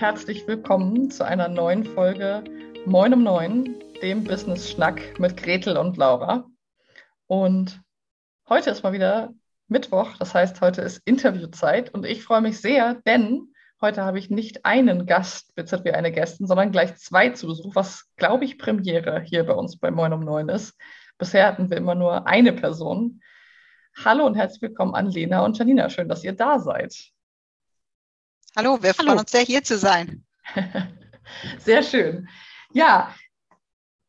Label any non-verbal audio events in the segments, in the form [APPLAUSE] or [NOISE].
herzlich willkommen zu einer neuen Folge Moin um Neun, dem Business Schnack mit Gretel und Laura. Und heute ist mal wieder Mittwoch, das heißt, heute ist Interviewzeit und ich freue mich sehr, denn heute habe ich nicht einen Gast wie eine Gästin, sondern gleich zwei zu Besuch, was glaube ich Premiere hier bei uns bei Moin um Neun ist. Bisher hatten wir immer nur eine Person. Hallo und herzlich willkommen an Lena und Janina. Schön, dass ihr da seid. Hallo, wir Hallo. freuen uns sehr, hier zu sein. [LAUGHS] sehr schön. Ja,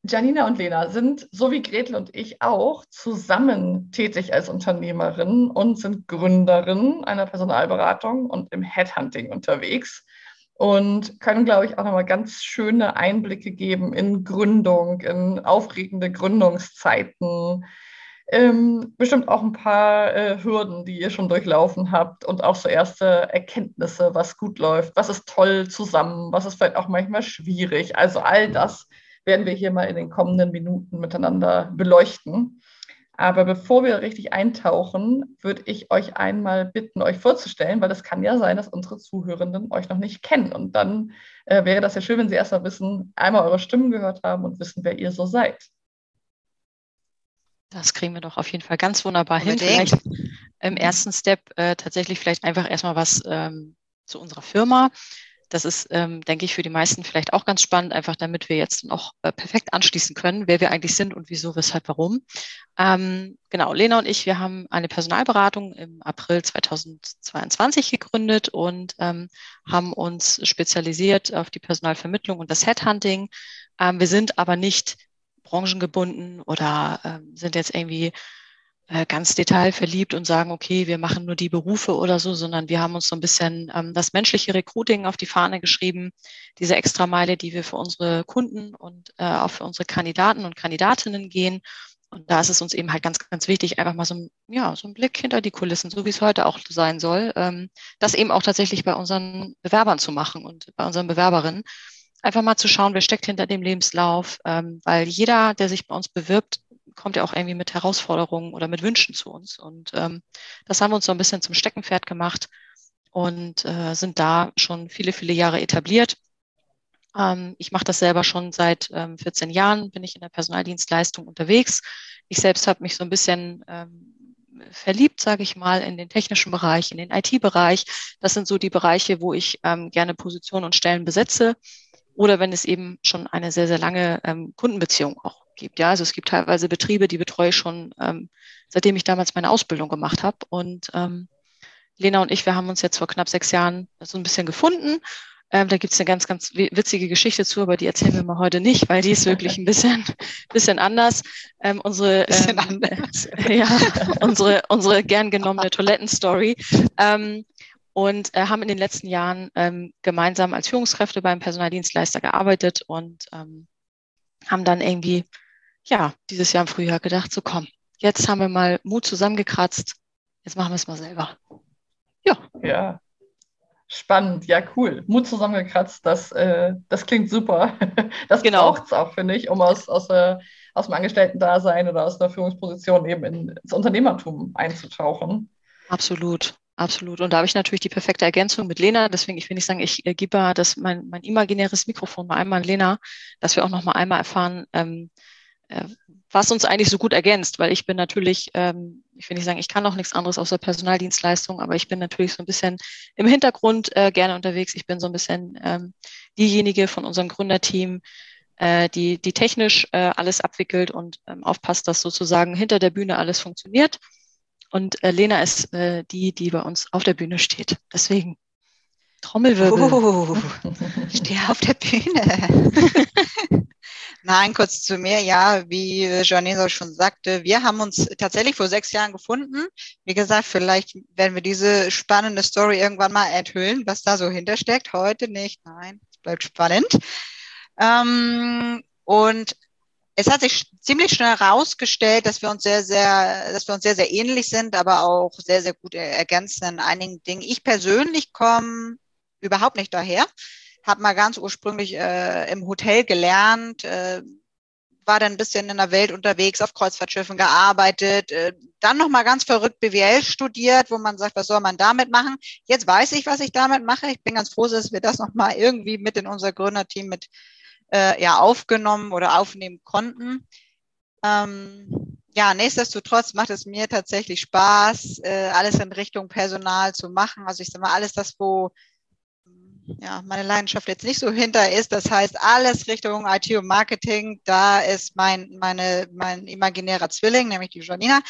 Janina und Lena sind, so wie Gretel und ich auch, zusammen tätig als Unternehmerin und sind Gründerin einer Personalberatung und im Headhunting unterwegs und können, glaube ich, auch nochmal ganz schöne Einblicke geben in Gründung, in aufregende Gründungszeiten, ähm, bestimmt auch ein paar äh, Hürden, die ihr schon durchlaufen habt und auch so erste Erkenntnisse, was gut läuft, was ist toll zusammen, was ist vielleicht auch manchmal schwierig. Also all das werden wir hier mal in den kommenden Minuten miteinander beleuchten. Aber bevor wir richtig eintauchen, würde ich euch einmal bitten, euch vorzustellen, weil es kann ja sein, dass unsere Zuhörenden euch noch nicht kennen. Und dann äh, wäre das ja schön, wenn sie erstmal wissen, einmal eure Stimmen gehört haben und wissen, wer ihr so seid. Das kriegen wir doch auf jeden Fall ganz wunderbar hin. Vielleicht im ersten Step äh, tatsächlich vielleicht einfach erstmal was ähm, zu unserer Firma. Das ist, ähm, denke ich, für die meisten vielleicht auch ganz spannend, einfach damit wir jetzt noch äh, perfekt anschließen können, wer wir eigentlich sind und wieso, weshalb, warum. Ähm, genau, Lena und ich, wir haben eine Personalberatung im April 2022 gegründet und ähm, haben uns spezialisiert auf die Personalvermittlung und das Headhunting. Ähm, wir sind aber nicht branchengebunden oder äh, sind jetzt irgendwie äh, ganz detailverliebt und sagen, okay, wir machen nur die Berufe oder so, sondern wir haben uns so ein bisschen ähm, das menschliche Recruiting auf die Fahne geschrieben, diese Extrameile, die wir für unsere Kunden und äh, auch für unsere Kandidaten und Kandidatinnen gehen. Und da ist es uns eben halt ganz, ganz wichtig, einfach mal so ein, ja, so ein Blick hinter die Kulissen, so wie es heute auch sein soll, ähm, das eben auch tatsächlich bei unseren Bewerbern zu machen und bei unseren Bewerberinnen einfach mal zu schauen, wer steckt hinter dem Lebenslauf, ähm, weil jeder, der sich bei uns bewirbt, kommt ja auch irgendwie mit Herausforderungen oder mit Wünschen zu uns. Und ähm, das haben wir uns so ein bisschen zum Steckenpferd gemacht und äh, sind da schon viele, viele Jahre etabliert. Ähm, ich mache das selber schon seit ähm, 14 Jahren, bin ich in der Personaldienstleistung unterwegs. Ich selbst habe mich so ein bisschen ähm, verliebt, sage ich mal, in den technischen Bereich, in den IT-Bereich. Das sind so die Bereiche, wo ich ähm, gerne Positionen und Stellen besetze oder wenn es eben schon eine sehr, sehr lange ähm, Kundenbeziehung auch gibt. Ja, also es gibt teilweise Betriebe, die betreue ich schon, ähm, seitdem ich damals meine Ausbildung gemacht habe. Und ähm, Lena und ich, wir haben uns jetzt vor knapp sechs Jahren so ein bisschen gefunden. Ähm, da gibt es eine ganz, ganz witzige Geschichte zu, aber die erzählen wir mal heute nicht, weil die ist wirklich ein bisschen, [LAUGHS] bisschen anders. Ähm, unsere, [LAUGHS] bisschen ähm, anders. [LAUGHS] ja, unsere, unsere gern genommene Toilettenstory. Ähm, und äh, haben in den letzten Jahren ähm, gemeinsam als Führungskräfte beim Personaldienstleister gearbeitet und ähm, haben dann irgendwie, ja, dieses Jahr im Frühjahr gedacht, so komm, jetzt haben wir mal Mut zusammengekratzt, jetzt machen wir es mal selber. Ja. Ja. Spannend, ja, cool. Mut zusammengekratzt, das, äh, das klingt super. [LAUGHS] Das genau. braucht es auch, finde ich, um aus, aus, äh, aus dem Angestellten-Dasein oder aus der Führungsposition eben ins Unternehmertum einzutauchen. Absolut. Absolut. Und da habe ich natürlich die perfekte Ergänzung mit Lena. Deswegen, ich will nicht sagen, ich äh, gebe das, mein, mein imaginäres Mikrofon mal einmal an Lena, dass wir auch noch mal einmal erfahren, ähm, äh, was uns eigentlich so gut ergänzt. Weil ich bin natürlich, ähm, ich will nicht sagen, ich kann auch nichts anderes außer Personaldienstleistung, aber ich bin natürlich so ein bisschen im Hintergrund äh, gerne unterwegs. Ich bin so ein bisschen ähm, diejenige von unserem Gründerteam, äh, die, die technisch äh, alles abwickelt und ähm, aufpasst, dass sozusagen hinter der Bühne alles funktioniert. Und äh, Lena ist äh, die, die bei uns auf der Bühne steht. Deswegen Trommelwirbel. Oh, [LAUGHS] ich stehe auf der Bühne. [LAUGHS] Nein, kurz zu mir. Ja, wie Janesa schon sagte, wir haben uns tatsächlich vor sechs Jahren gefunden. Wie gesagt, vielleicht werden wir diese spannende Story irgendwann mal enthüllen, was da so hintersteckt. Heute nicht. Nein, es bleibt spannend. Ähm, und es hat sich ziemlich schnell herausgestellt, dass wir uns sehr, sehr, dass wir uns sehr, sehr ähnlich sind, aber auch sehr, sehr gut ergänzen in einigen Dingen. Ich persönlich komme überhaupt nicht daher, habe mal ganz ursprünglich äh, im Hotel gelernt, äh, war dann ein bisschen in der Welt unterwegs, auf Kreuzfahrtschiffen gearbeitet, äh, dann nochmal ganz verrückt BWL studiert, wo man sagt, was soll man damit machen? Jetzt weiß ich, was ich damit mache. Ich bin ganz froh, dass wir das nochmal irgendwie mit in unser Gründerteam mit äh, ja, aufgenommen oder aufnehmen konnten. Ähm, ja, nichtsdestotrotz macht es mir tatsächlich Spaß, äh, alles in Richtung Personal zu machen. Also ich sage mal, alles das, wo ja, meine Leidenschaft jetzt nicht so hinter ist. Das heißt, alles Richtung IT und Marketing, da ist mein, meine, mein imaginärer Zwilling, nämlich die Janina,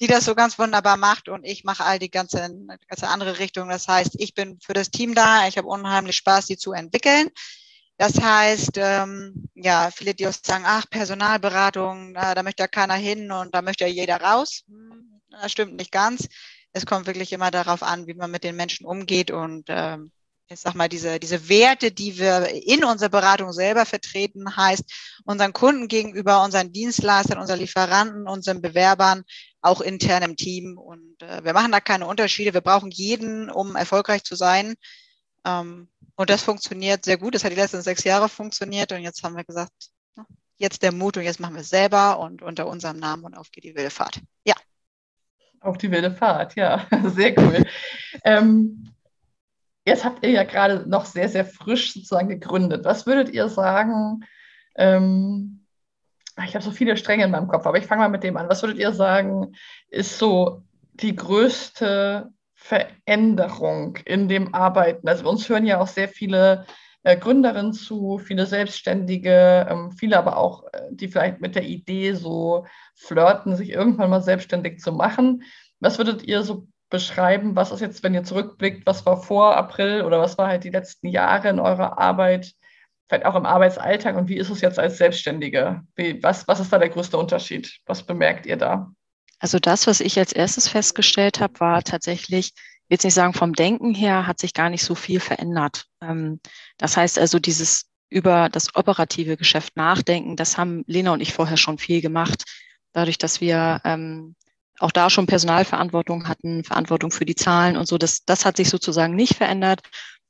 die das so ganz wunderbar macht und ich mache all die ganze, ganze andere Richtung. Das heißt, ich bin für das Team da, ich habe unheimlich Spaß, die zu entwickeln. Das heißt, ähm, ja, viele, die auch sagen, ach, Personalberatung, na, da möchte ja keiner hin und da möchte ja jeder raus. Hm, das stimmt nicht ganz. Es kommt wirklich immer darauf an, wie man mit den Menschen umgeht und ähm, ich sag mal, diese, diese Werte, die wir in unserer Beratung selber vertreten, heißt unseren Kunden gegenüber, unseren Dienstleistern, unseren Lieferanten, unseren Bewerbern, auch intern im Team. Und äh, wir machen da keine Unterschiede. Wir brauchen jeden, um erfolgreich zu sein. Ähm, und das funktioniert sehr gut. Das hat die letzten sechs Jahre funktioniert. Und jetzt haben wir gesagt, jetzt der Mut und jetzt machen wir es selber und unter unserem Namen und auf geht die wilde Fahrt. Ja. Auf die wilde Fahrt, ja, [LAUGHS] sehr cool. ähm, Jetzt habt ihr ja gerade noch sehr, sehr frisch sozusagen gegründet. Was würdet ihr sagen? Ähm, ich habe so viele Stränge in meinem Kopf, aber ich fange mal mit dem an. Was würdet ihr sagen, ist so die größte Veränderung in dem Arbeiten? Also uns hören ja auch sehr viele äh, Gründerinnen zu, viele Selbstständige, ähm, viele aber auch, äh, die vielleicht mit der Idee so flirten, sich irgendwann mal selbstständig zu machen. Was würdet ihr so beschreiben, was ist jetzt, wenn ihr zurückblickt, was war vor April oder was war halt die letzten Jahre in eurer Arbeit, vielleicht auch im Arbeitsalltag und wie ist es jetzt als Selbstständige? Wie, was, was ist da der größte Unterschied? Was bemerkt ihr da? Also das, was ich als erstes festgestellt habe, war tatsächlich, jetzt nicht sagen, vom Denken her hat sich gar nicht so viel verändert. Ähm, das heißt also, dieses über das operative Geschäft nachdenken, das haben Lena und ich vorher schon viel gemacht. Dadurch, dass wir ähm, auch da schon Personalverantwortung hatten, Verantwortung für die Zahlen und so. Das, das hat sich sozusagen nicht verändert.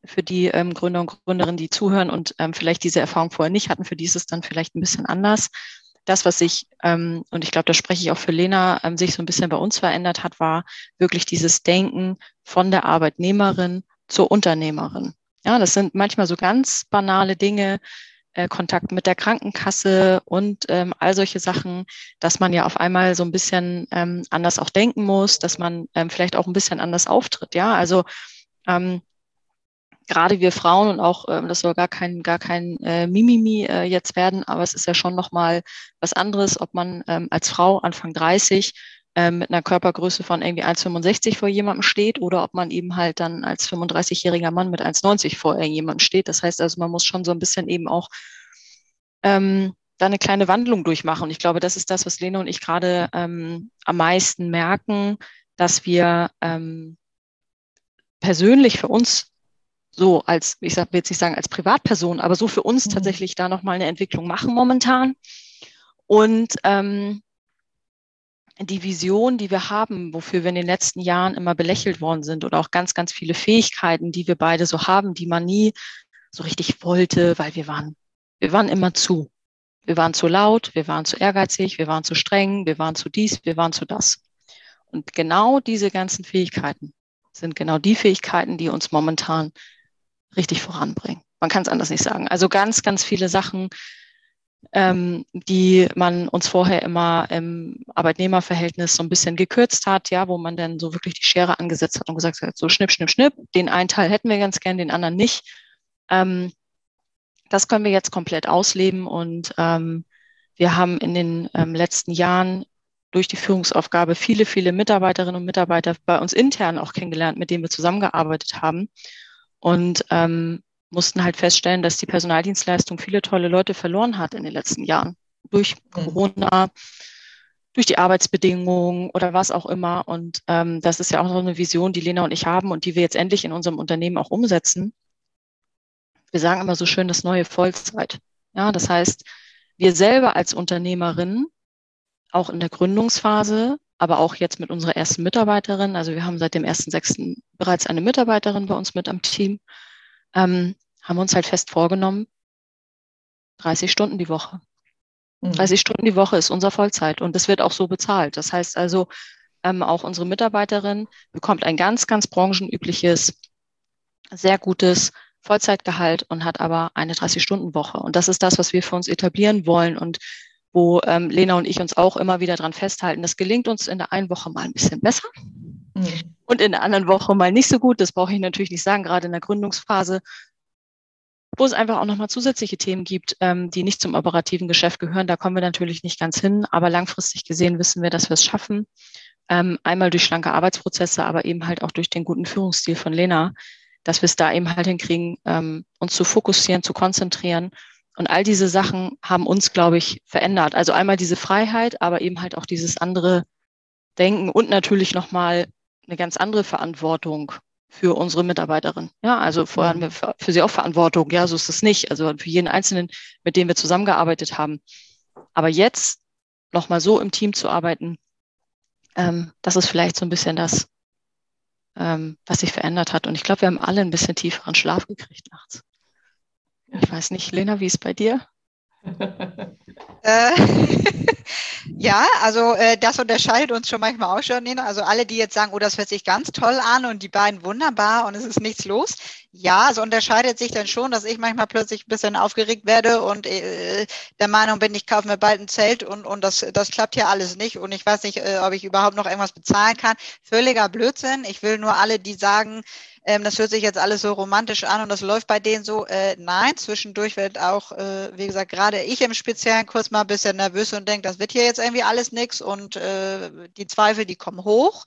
Für die ähm, Gründer und Gründerinnen, die zuhören und vielleicht diese Erfahrung vorher nicht hatten, für die ist es dann vielleicht ein bisschen anders. Das, was sich, ähm, und ich glaube, da spreche ich auch für Lena, ähm, sich so ein bisschen bei uns verändert hat, war wirklich dieses Denken von der Arbeitnehmerin zur Unternehmerin. Ja, das sind manchmal so ganz banale Dinge, äh, Kontakt mit der Krankenkasse und ähm, all solche Sachen, dass man ja auf einmal so ein bisschen ähm, anders auch denken muss, dass man ähm, vielleicht auch ein bisschen anders auftritt. Ja, also ähm, gerade wir Frauen und auch, ähm, das soll gar kein, gar kein äh, Mimimi äh, jetzt werden, aber es ist ja schon nochmal was anderes, ob man ähm, als Frau Anfang 30 ähm, mit einer Körpergröße von irgendwie 1,65 vor jemandem steht oder ob man eben halt dann als 35-jähriger Mann mit 1,90 vor irgendjemandem steht. Das heißt also, man muss schon so ein bisschen eben auch ähm, da eine kleine Wandlung durchmachen. Und ich glaube, das ist das, was Lena und ich gerade ähm, am meisten merken, dass wir ähm, persönlich für uns so als, ich will jetzt nicht sagen als Privatperson, aber so für uns mhm. tatsächlich da nochmal eine Entwicklung machen momentan. Und ähm, die Vision, die wir haben, wofür wir in den letzten Jahren immer belächelt worden sind oder auch ganz, ganz viele Fähigkeiten, die wir beide so haben, die man nie so richtig wollte, weil wir waren, wir waren immer zu. Wir waren zu laut, wir waren zu ehrgeizig, wir waren zu streng, wir waren zu dies, wir waren zu das. Und genau diese ganzen Fähigkeiten sind genau die Fähigkeiten, die uns momentan richtig voranbringen. Man kann es anders nicht sagen. Also ganz, ganz viele Sachen, ähm, die man uns vorher immer im Arbeitnehmerverhältnis so ein bisschen gekürzt hat, ja, wo man dann so wirklich die Schere angesetzt hat und gesagt hat, so schnipp, schnipp, schnipp, den einen Teil hätten wir ganz gern, den anderen nicht. Ähm, das können wir jetzt komplett ausleben und ähm, wir haben in den ähm, letzten Jahren durch die Führungsaufgabe viele, viele Mitarbeiterinnen und Mitarbeiter bei uns intern auch kennengelernt, mit denen wir zusammengearbeitet haben. Und ähm, mussten halt feststellen, dass die Personaldienstleistung viele tolle Leute verloren hat in den letzten Jahren. Durch mhm. Corona, durch die Arbeitsbedingungen oder was auch immer. Und ähm, das ist ja auch so eine Vision, die Lena und ich haben und die wir jetzt endlich in unserem Unternehmen auch umsetzen. Wir sagen immer so schön das neue Vollzeit. Ja, das heißt, wir selber als Unternehmerin, auch in der Gründungsphase, aber auch jetzt mit unserer ersten Mitarbeiterin, also wir haben seit dem 1.6. bereits eine Mitarbeiterin bei uns mit am Team, ähm, haben uns halt fest vorgenommen, 30 Stunden die Woche. 30 mhm. Stunden die Woche ist unser Vollzeit und das wird auch so bezahlt. Das heißt also, ähm, auch unsere Mitarbeiterin bekommt ein ganz, ganz branchenübliches, sehr gutes Vollzeitgehalt und hat aber eine 30-Stunden-Woche. Und das ist das, was wir für uns etablieren wollen und wo ähm, Lena und ich uns auch immer wieder dran festhalten. Das gelingt uns in der einen Woche mal ein bisschen besser mhm. und in der anderen Woche mal nicht so gut. Das brauche ich natürlich nicht sagen, gerade in der Gründungsphase wo es einfach auch nochmal zusätzliche Themen gibt, ähm, die nicht zum operativen Geschäft gehören. Da kommen wir natürlich nicht ganz hin, aber langfristig gesehen wissen wir, dass wir es schaffen. Ähm, einmal durch schlanke Arbeitsprozesse, aber eben halt auch durch den guten Führungsstil von Lena, dass wir es da eben halt hinkriegen, ähm, uns zu fokussieren, zu konzentrieren. Und all diese Sachen haben uns, glaube ich, verändert. Also einmal diese Freiheit, aber eben halt auch dieses andere Denken und natürlich nochmal eine ganz andere Verantwortung für unsere Mitarbeiterin. Ja, also vorher haben wir für, für sie auch Verantwortung. Ja, so ist es nicht. Also für jeden Einzelnen, mit dem wir zusammengearbeitet haben. Aber jetzt nochmal so im Team zu arbeiten, ähm, das ist vielleicht so ein bisschen das, ähm, was sich verändert hat. Und ich glaube, wir haben alle ein bisschen tieferen Schlaf gekriegt nachts. Ich weiß nicht, Lena, wie ist bei dir? äh, [LAUGHS] ja, also äh, das unterscheidet uns schon manchmal auch schon. Nina. Also alle, die jetzt sagen, oh, das hört sich ganz toll an und die beiden wunderbar und es ist nichts los. Ja, es unterscheidet sich dann schon, dass ich manchmal plötzlich ein bisschen aufgeregt werde und äh, der Meinung bin, ich kaufe mir bald ein Zelt und, und das, das klappt hier alles nicht und ich weiß nicht, äh, ob ich überhaupt noch irgendwas bezahlen kann. Völliger Blödsinn. Ich will nur alle, die sagen, ähm, das hört sich jetzt alles so romantisch an und das läuft bei denen so. Äh, nein, zwischendurch wird auch, äh, wie gesagt, gerade ich im Speziellen kurz mal ein bisschen nervös und denke, das wird hier jetzt irgendwie alles nichts und äh, die Zweifel, die kommen hoch.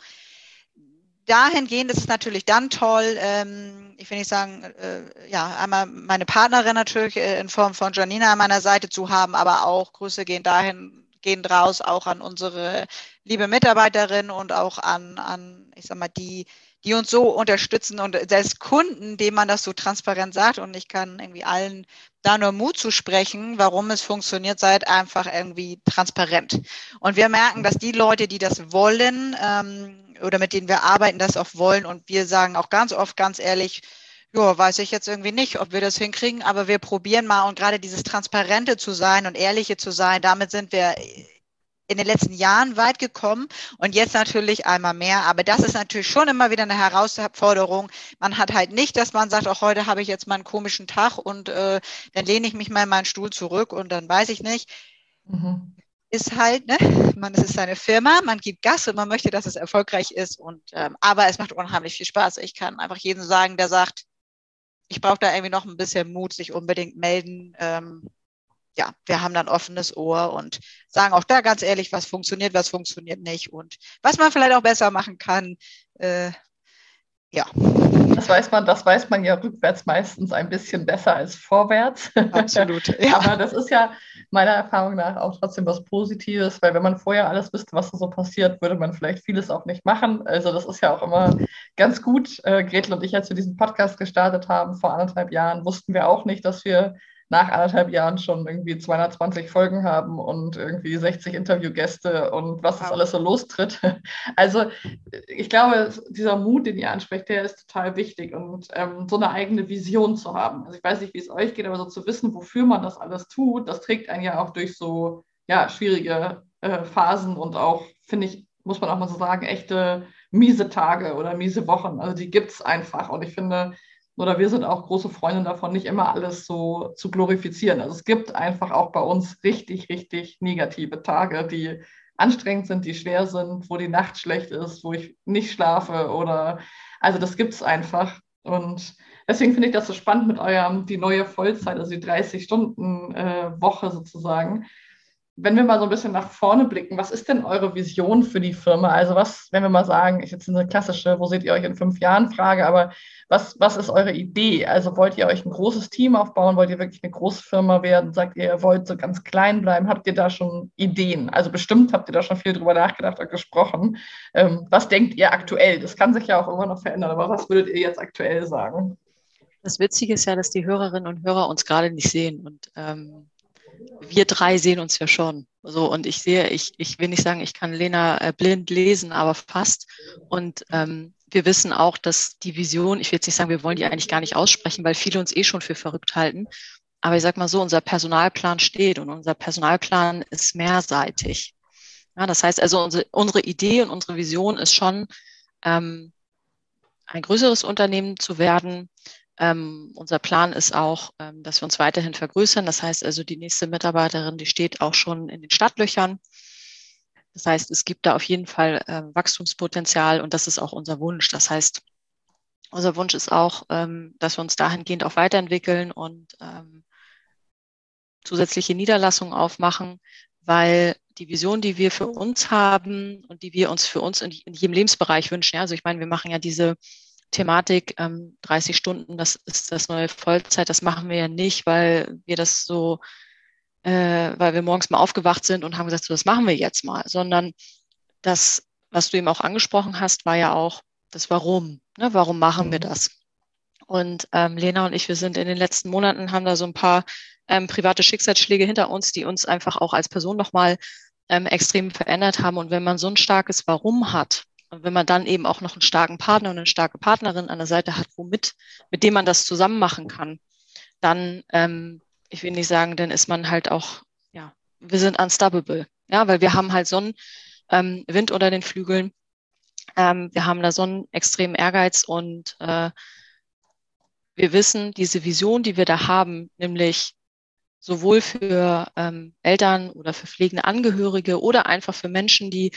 Dahingehend ist es natürlich dann toll, ähm, ich will nicht sagen, äh, ja, einmal meine Partnerin natürlich äh, in Form von Janina an meiner Seite zu haben, aber auch Grüße gehen dahin, gehen raus, auch an unsere liebe Mitarbeiterin und auch an, an ich sag mal, die, die uns so unterstützen und selbst Kunden, denen man das so transparent sagt und ich kann irgendwie allen da nur Mut zu sprechen, warum es funktioniert, seid einfach irgendwie transparent. Und wir merken, dass die Leute, die das wollen ähm, oder mit denen wir arbeiten, das auch wollen und wir sagen auch ganz oft ganz ehrlich, ja, weiß ich jetzt irgendwie nicht, ob wir das hinkriegen, aber wir probieren mal und gerade dieses Transparente zu sein und Ehrliche zu sein, damit sind wir in den letzten Jahren weit gekommen und jetzt natürlich einmal mehr. Aber das ist natürlich schon immer wieder eine Herausforderung. Man hat halt nicht, dass man sagt, auch heute habe ich jetzt mal einen komischen Tag und äh, dann lehne ich mich mal in meinen Stuhl zurück und dann weiß ich nicht. Mhm. Ist halt, ne, man es ist seine Firma, man gibt Gas und man möchte, dass es erfolgreich ist. Und ähm, aber es macht unheimlich viel Spaß. Ich kann einfach jedem sagen, der sagt, ich brauche da irgendwie noch ein bisschen Mut, sich unbedingt melden. Ähm, ja, wir haben dann offenes Ohr und sagen auch da ganz ehrlich, was funktioniert, was funktioniert nicht und was man vielleicht auch besser machen kann. Äh, ja. Das weiß man, das weiß man ja rückwärts meistens ein bisschen besser als vorwärts. Absolut. [LAUGHS] Ja. Aber das ist ja meiner Erfahrung nach auch trotzdem was Positives, weil wenn man vorher alles wüsste, was da so passiert, würde man vielleicht vieles auch nicht machen. Also das ist ja auch immer ganz gut. Äh, Gretel und ich, als wir diesen Podcast gestartet haben vor anderthalb Jahren, wussten wir auch nicht, dass wir nach anderthalb Jahren schon irgendwie 220 Folgen haben und irgendwie 60 Interviewgäste und was das alles so lostritt. [LAUGHS] Also ich glaube, dieser Mut, den ihr ansprecht, der ist total wichtig und ähm, so eine eigene Vision zu haben. Also ich weiß nicht, wie es euch geht, aber so zu wissen, wofür man das alles tut, das trägt einen ja auch durch so ja, schwierige äh, Phasen und auch, finde ich, muss man auch mal so sagen, echte miese Tage oder miese Wochen. Also die gibt es einfach. Und ich finde, oder wir sind auch große Freunde davon, nicht immer alles so zu glorifizieren. Also es gibt einfach auch bei uns richtig, richtig negative Tage, die anstrengend sind, die schwer sind, wo die Nacht schlecht ist, wo ich nicht schlafe oder also das gibt es einfach. Und deswegen finde ich das so spannend mit eurem, die neue Vollzeit, also die 30-Stunden-Woche äh, sozusagen, wenn wir mal so ein bisschen nach vorne blicken, was ist denn eure Vision für die Firma? Also was, wenn wir mal sagen, ich jetzt eine klassische, wo seht ihr euch in fünf Jahren Frage, aber was, was ist eure Idee? Also wollt ihr euch ein großes Team aufbauen? Wollt ihr wirklich eine große Firma werden? Sagt ihr, ihr wollt so ganz klein bleiben? Habt ihr da schon Ideen? Also bestimmt habt ihr da schon viel drüber nachgedacht und gesprochen. Ähm, was denkt ihr aktuell? Das kann sich ja auch immer noch verändern, aber was würdet ihr jetzt aktuell sagen? Das Witzige ist ja, dass die Hörerinnen und Hörer uns gerade nicht sehen und ähm wir drei sehen uns ja schon. So, und ich sehe, ich, ich will nicht sagen, ich kann Lena äh, blind lesen, aber fast. Und ähm, wir wissen auch, dass die Vision, ich will jetzt nicht sagen, wir wollen die eigentlich gar nicht aussprechen, weil viele uns eh schon für verrückt halten. Aber ich sag mal so, unser Personalplan steht und unser Personalplan ist mehrseitig. Ja, das heißt also, unsere, unsere Idee und unsere Vision ist schon, ähm, ein größeres Unternehmen zu werden. Ähm, unser Plan ist auch, ähm, dass wir uns weiterhin vergrößern. Das heißt also, die nächste Mitarbeiterin, die steht auch schon in den Startlöchern. Das heißt, es gibt da auf jeden Fall äh, Wachstumspotenzial und das ist auch unser Wunsch. Das heißt, unser Wunsch ist auch, ähm, dass wir uns dahingehend auch weiterentwickeln und ähm, zusätzliche Niederlassungen aufmachen, weil die Vision, die wir für uns haben und die wir uns für uns in, in jedem Lebensbereich wünschen, ja, also ich meine, wir machen ja diese Thematik, ähm, 30 Stunden, das ist das neue Vollzeit, das machen wir ja nicht, weil wir das so, äh, weil wir morgens mal aufgewacht sind und haben gesagt, so, das machen wir jetzt mal, sondern das, was du eben auch angesprochen hast, war ja auch das Warum. Ne? Warum machen wir mhm. das? Und ähm, Lena und ich, wir sind in den letzten Monaten, haben da so ein paar ähm, private Schicksalsschläge hinter uns, die uns einfach auch als Person nochmal ähm, extrem verändert haben. Und wenn man so ein starkes Warum hat, und wenn man dann eben auch noch einen starken Partner und eine starke Partnerin an der Seite hat, womit, mit dem man das zusammen machen kann, dann, ähm, ich will nicht sagen, dann ist man halt auch, ja, wir sind unstoppable. Ja, weil wir haben halt so einen ähm, Wind unter den Flügeln. Ähm, wir haben da so einen extremen Ehrgeiz und äh, wir wissen, diese Vision, die wir da haben, nämlich sowohl für ähm, Eltern oder für pflegende Angehörige oder einfach für Menschen, die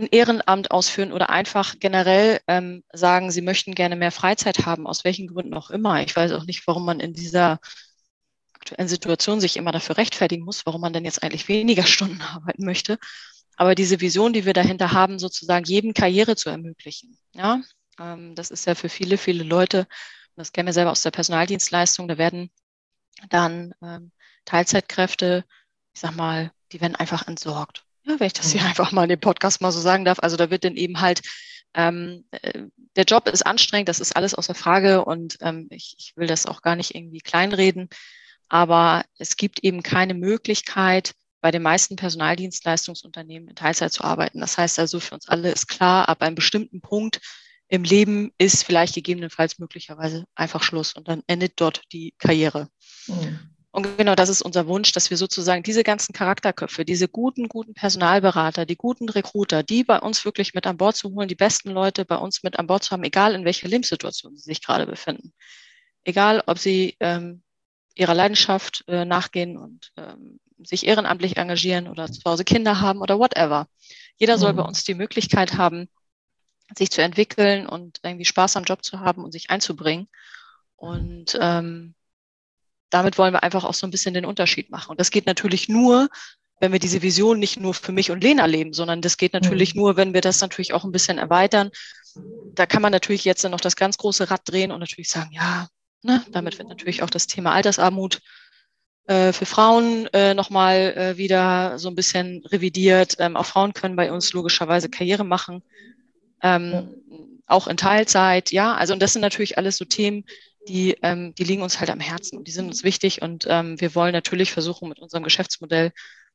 ein Ehrenamt ausführen oder einfach generell ähm, sagen, sie möchten gerne mehr Freizeit haben, aus welchen Gründen auch immer. Ich weiß auch nicht, warum man in dieser aktuellen Situation sich immer dafür rechtfertigen muss, warum man denn jetzt eigentlich weniger [LAUGHS] Stunden arbeiten möchte. Aber diese Vision, die wir dahinter haben, sozusagen jedem Karriere zu ermöglichen. Ja, ähm, das ist ja für viele, viele Leute, das kennen wir selber aus der Personaldienstleistung, da werden dann ähm, Teilzeitkräfte, ich sag mal, die werden einfach entsorgt. Wenn ich das hier einfach mal in dem Podcast mal so sagen darf. Also da wird dann eben halt, ähm, äh, der Job ist anstrengend, das ist alles außer Frage und ähm, ich, ich will das auch gar nicht irgendwie kleinreden. Aber es gibt eben keine Möglichkeit, bei den meisten Personaldienstleistungsunternehmen in Teilzeit zu arbeiten. Das heißt also, für uns alle ist klar, ab einem bestimmten Punkt im Leben ist vielleicht gegebenenfalls möglicherweise einfach Schluss und dann endet dort die Karriere. Mhm. Und genau das ist unser Wunsch, dass wir sozusagen diese ganzen Charakterköpfe, diese guten, guten Personalberater, die guten Recruiter, die bei uns wirklich mit an Bord zu holen, die besten Leute bei uns mit an Bord zu haben, egal in welcher Lebenssituation sie sich gerade befinden. Egal, ob sie ähm, ihrer Leidenschaft äh, nachgehen und ähm, sich ehrenamtlich engagieren oder zu Hause Kinder haben oder whatever. Jeder soll mhm. bei uns die Möglichkeit haben, sich zu entwickeln und irgendwie Spaß am Job zu haben und sich einzubringen. Und ähm, damit wollen wir einfach auch so ein bisschen den Unterschied machen. Und das geht natürlich nur, wenn wir diese Vision nicht nur für mich und Lena leben, sondern das geht natürlich mhm. nur, wenn wir das natürlich auch ein bisschen erweitern. Da kann man natürlich jetzt noch das ganz große Rad drehen und natürlich sagen, ja, ne, damit wird natürlich auch das Thema Altersarmut äh, für Frauen äh, nochmal äh, wieder so ein bisschen revidiert. Ähm, auch Frauen können bei uns logischerweise Karriere machen ähm, auch in Teilzeit, ja. Also und das sind natürlich alles so Themen, die, ähm, die liegen uns halt am Herzen und die sind uns wichtig und ähm, wir wollen natürlich versuchen mit unserem Geschäftsmodell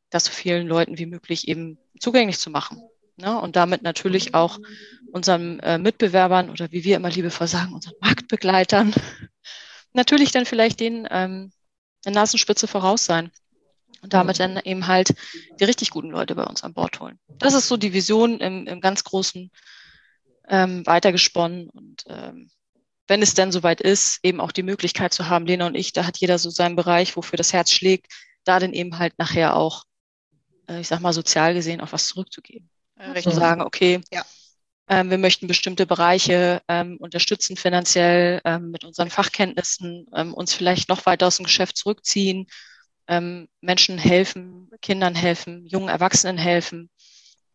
das so vielen Leuten wie möglich eben zugänglich zu machen. Ne? Und damit natürlich auch unseren äh, Mitbewerbern oder wie wir immer liebevoll sagen, unseren Marktbegleitern, [LAUGHS] natürlich dann vielleicht den ähm, eine Nasenspitze voraus sein und damit dann eben halt die richtig guten Leute bei uns an Bord holen. Das ist so die Vision im, im ganz großen ähm, weitergesponnen und ähm, wenn es denn soweit ist, eben auch die Möglichkeit zu haben, Lena und ich, da hat jeder so seinen Bereich, wofür das Herz schlägt, da dann eben halt nachher auch, äh, ich sag mal, sozial gesehen auch was zurückzugeben. Äh, zu sagen, okay, ja. ähm, wir möchten bestimmte Bereiche ähm, unterstützen finanziell ähm, mit unseren Fachkenntnissen, ähm, uns vielleicht noch weiter aus dem Geschäft zurückziehen, ähm, Menschen helfen, Kindern helfen, jungen Erwachsenen helfen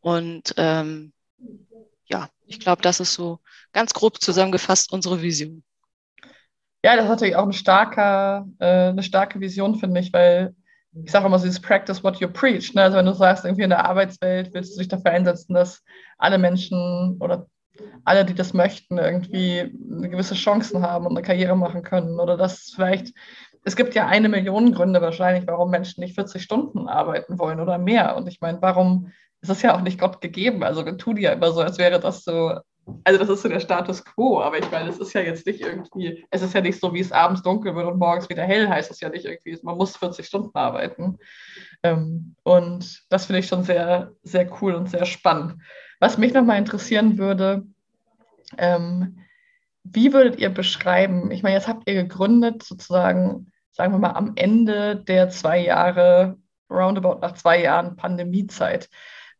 und ähm, ja, ich glaube, das ist so ganz grob zusammengefasst unsere Vision. Ja, das ist natürlich auch eine starke, äh, eine starke Vision, finde ich, weil ich sage immer so, dieses Practice what you preach. Ne? Also wenn du sagst, irgendwie in der Arbeitswelt willst du dich dafür einsetzen, dass alle Menschen oder alle, die das möchten, irgendwie gewisse Chancen haben und eine Karriere machen können. Oder dass vielleicht, es gibt ja eine Million Gründe wahrscheinlich, warum Menschen nicht 40 Stunden arbeiten wollen oder mehr. Und ich meine, warum es ist ja auch nicht Gott gegeben. Also wir tun ja immer so, als wäre das so also das ist so der Status quo, aber ich meine, es ist ja jetzt nicht irgendwie, es ist ja nicht so, wie es abends dunkel wird und morgens wieder hell, heißt es ja nicht irgendwie, man muss 40 Stunden arbeiten. Ähm, und das finde ich schon sehr, sehr cool und sehr spannend. Was mich nochmal interessieren würde, ähm, wie würdet ihr beschreiben, ich meine, jetzt habt ihr gegründet sozusagen, sagen wir mal, am Ende der zwei Jahre, roundabout nach zwei Jahren Pandemiezeit.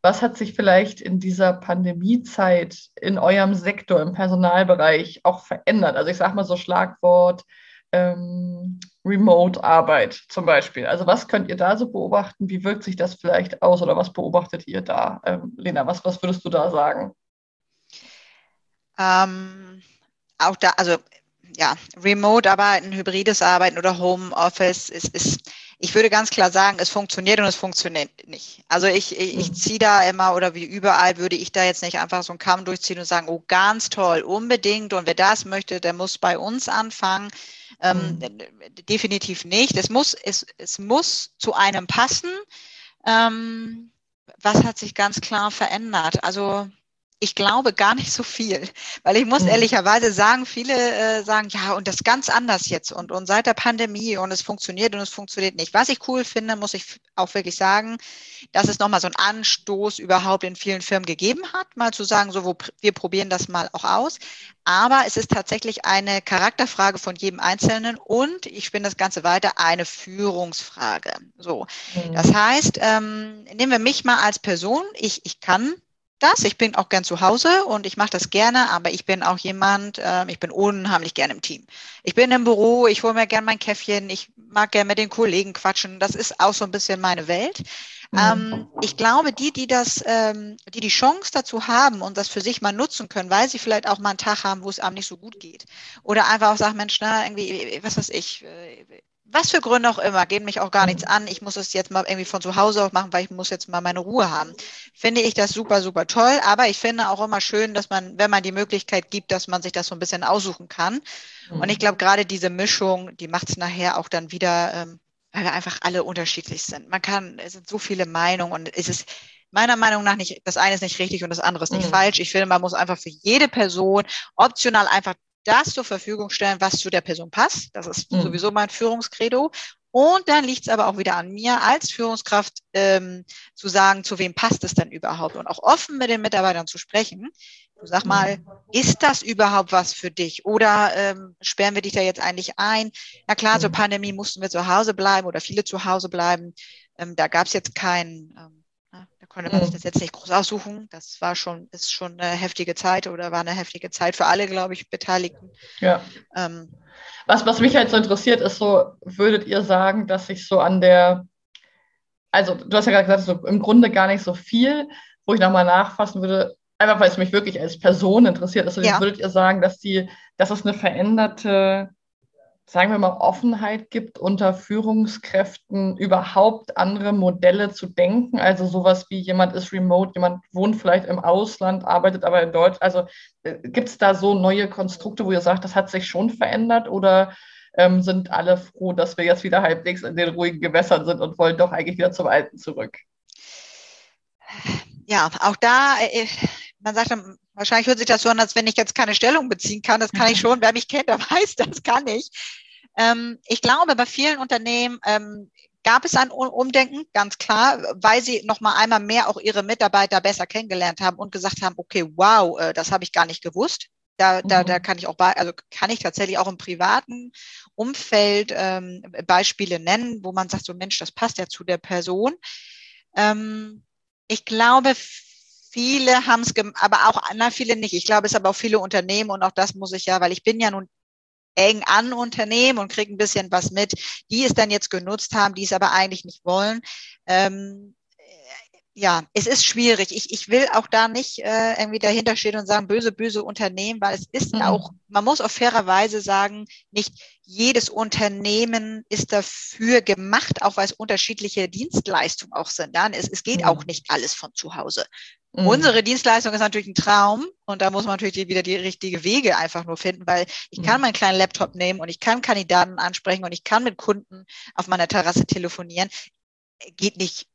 Was hat sich vielleicht in dieser Pandemiezeit in eurem Sektor, im Personalbereich auch verändert? Also ich sage mal so Schlagwort ähm, Remote-Arbeit zum Beispiel. Also was könnt ihr da so beobachten? Wie wirkt sich das vielleicht aus oder was beobachtet ihr da? Ähm, Lena, was, was würdest du da sagen? Ähm, auch da, also ja, Remote-Arbeiten, hybrides Arbeiten oder Homeoffice ist, ist ich würde ganz klar sagen, es funktioniert und es funktioniert nicht. Also ich, ich, ich mhm. ziehe da immer oder wie überall würde ich da jetzt nicht einfach so einen Kamm durchziehen und sagen, oh, ganz toll, unbedingt und wer das möchte, der muss bei uns anfangen. Ähm, mhm. Definitiv nicht. Es muss, es, es muss zu einem passen. Ähm, was hat sich ganz klar verändert? Also ich glaube gar nicht so viel, weil ich muss mhm. ehrlicherweise sagen, viele äh, sagen, ja, und das ganz anders jetzt und, und seit der Pandemie und es funktioniert und es funktioniert nicht. Was ich cool finde, muss ich auch wirklich sagen, dass es nochmal so einen Anstoß überhaupt in vielen Firmen gegeben hat, mal zu sagen, so, wo, wir probieren das mal auch aus. Aber es ist tatsächlich eine Charakterfrage von jedem Einzelnen und ich spinne das Ganze weiter, eine Führungsfrage. So. Mhm. Das heißt, ähm, nehmen wir mich mal als Person. Ich, ich kann das. Ich bin auch gern zu Hause und ich mache das gerne, aber ich bin auch jemand, äh, ich bin unheimlich gern im Team. Ich bin im Büro, ich hole mir gern mein Käffchen, ich mag gern mit den Kollegen quatschen. Das ist auch so ein bisschen meine Welt. Mhm. Ähm, ich glaube, die, die das, ähm, die die Chance dazu haben und das für sich mal nutzen können, weil sie vielleicht auch mal einen Tag haben, wo es einem nicht so gut geht. Oder einfach auch sagen, Mensch, na, irgendwie, was weiß ich, äh, was für Gründe auch immer, gehen mich auch gar nichts an. Ich muss es jetzt mal irgendwie von zu Hause aus machen, weil ich muss jetzt mal meine Ruhe haben. Finde ich das super, super toll. Aber ich finde auch immer schön, dass man, wenn man die Möglichkeit gibt, dass man sich das so ein bisschen aussuchen kann. Und ich glaube, gerade diese Mischung, die macht es nachher auch dann wieder, ähm, weil wir einfach alle unterschiedlich sind. Man kann, es sind so viele Meinungen und es ist meiner Meinung nach nicht, das eine ist nicht richtig und das andere ist nicht mhm. falsch. Ich finde, man muss einfach für jede Person optional einfach das zur Verfügung stellen, was zu der Person passt. Das ist mhm. sowieso mein Führungskredo. Und dann liegt es aber auch wieder an mir als Führungskraft ähm, zu sagen, zu wem passt es denn überhaupt und auch offen mit den Mitarbeitern zu sprechen. Du sag mal, ist das überhaupt was für dich oder ähm, sperren wir dich da jetzt eigentlich ein? Na klar, zur mhm. Pandemie mussten wir zu Hause bleiben oder viele zu Hause bleiben. Ähm, da gab es jetzt kein ähm, konnte man sich das jetzt nicht groß aussuchen. Das war schon, ist schon eine heftige Zeit oder war eine heftige Zeit für alle, glaube ich, Beteiligten. Ja. Ähm, was, was mich halt so interessiert, ist so, würdet ihr sagen, dass sich so an der, also du hast ja gerade gesagt, so im Grunde gar nicht so viel, wo ich nochmal nachfassen würde, einfach weil es mich wirklich als Person interessiert. Also ja. würdet ihr sagen, dass die, dass es eine veränderte sagen wir mal, Offenheit gibt, unter Führungskräften überhaupt andere Modelle zu denken. Also sowas wie jemand ist remote, jemand wohnt vielleicht im Ausland, arbeitet aber in Deutschland. Also äh, gibt es da so neue Konstrukte, wo ihr sagt, das hat sich schon verändert oder ähm, sind alle froh, dass wir jetzt wieder halbwegs in den ruhigen Gewässern sind und wollen doch eigentlich wieder zum Alten zurück? Ja, auch da, äh, man sagt wahrscheinlich hört sich das so an, als wenn ich jetzt keine Stellung beziehen kann. Das kann ich schon. Wer mich kennt, der [LAUGHS] weiß, das kann ich. Ähm, ich glaube, bei vielen Unternehmen ähm, gab es ein Umdenken, ganz klar, weil sie noch mal einmal mehr auch ihre Mitarbeiter besser kennengelernt haben und gesagt haben, okay, wow, äh, das habe ich gar nicht gewusst. Da, da, da mhm. kann ich auch, also kann ich tatsächlich auch im privaten Umfeld ähm, Beispiele nennen, wo man sagt, so Mensch, das passt ja zu der Person. Ähm, ich glaube, viele haben es, aber auch, na, viele nicht. Ich glaube, es aber auch viele Unternehmen und auch das muss ich ja, weil ich bin ja nun eng an Unternehmen und kriege ein bisschen was mit, die es dann jetzt genutzt haben, die es aber eigentlich nicht wollen. Ähm, ja, es ist schwierig. Ich, ich will auch da nicht äh, irgendwie dahinter stehen und sagen, böse, böse Unternehmen, weil es ist mhm. auch, man muss auf faire Weise sagen, nicht jedes Unternehmen ist dafür gemacht, auch weil es unterschiedliche Dienstleistungen auch sind. Dann es, es geht mhm. auch nicht alles von zu Hause. Mhm. Unsere Dienstleistung ist natürlich ein Traum und da muss man natürlich wieder die richtige Wege einfach nur finden, weil ich kann mhm. meinen kleinen Laptop nehmen und ich kann Kandidaten ansprechen und ich kann mit Kunden auf meiner Terrasse telefonieren. Geht nicht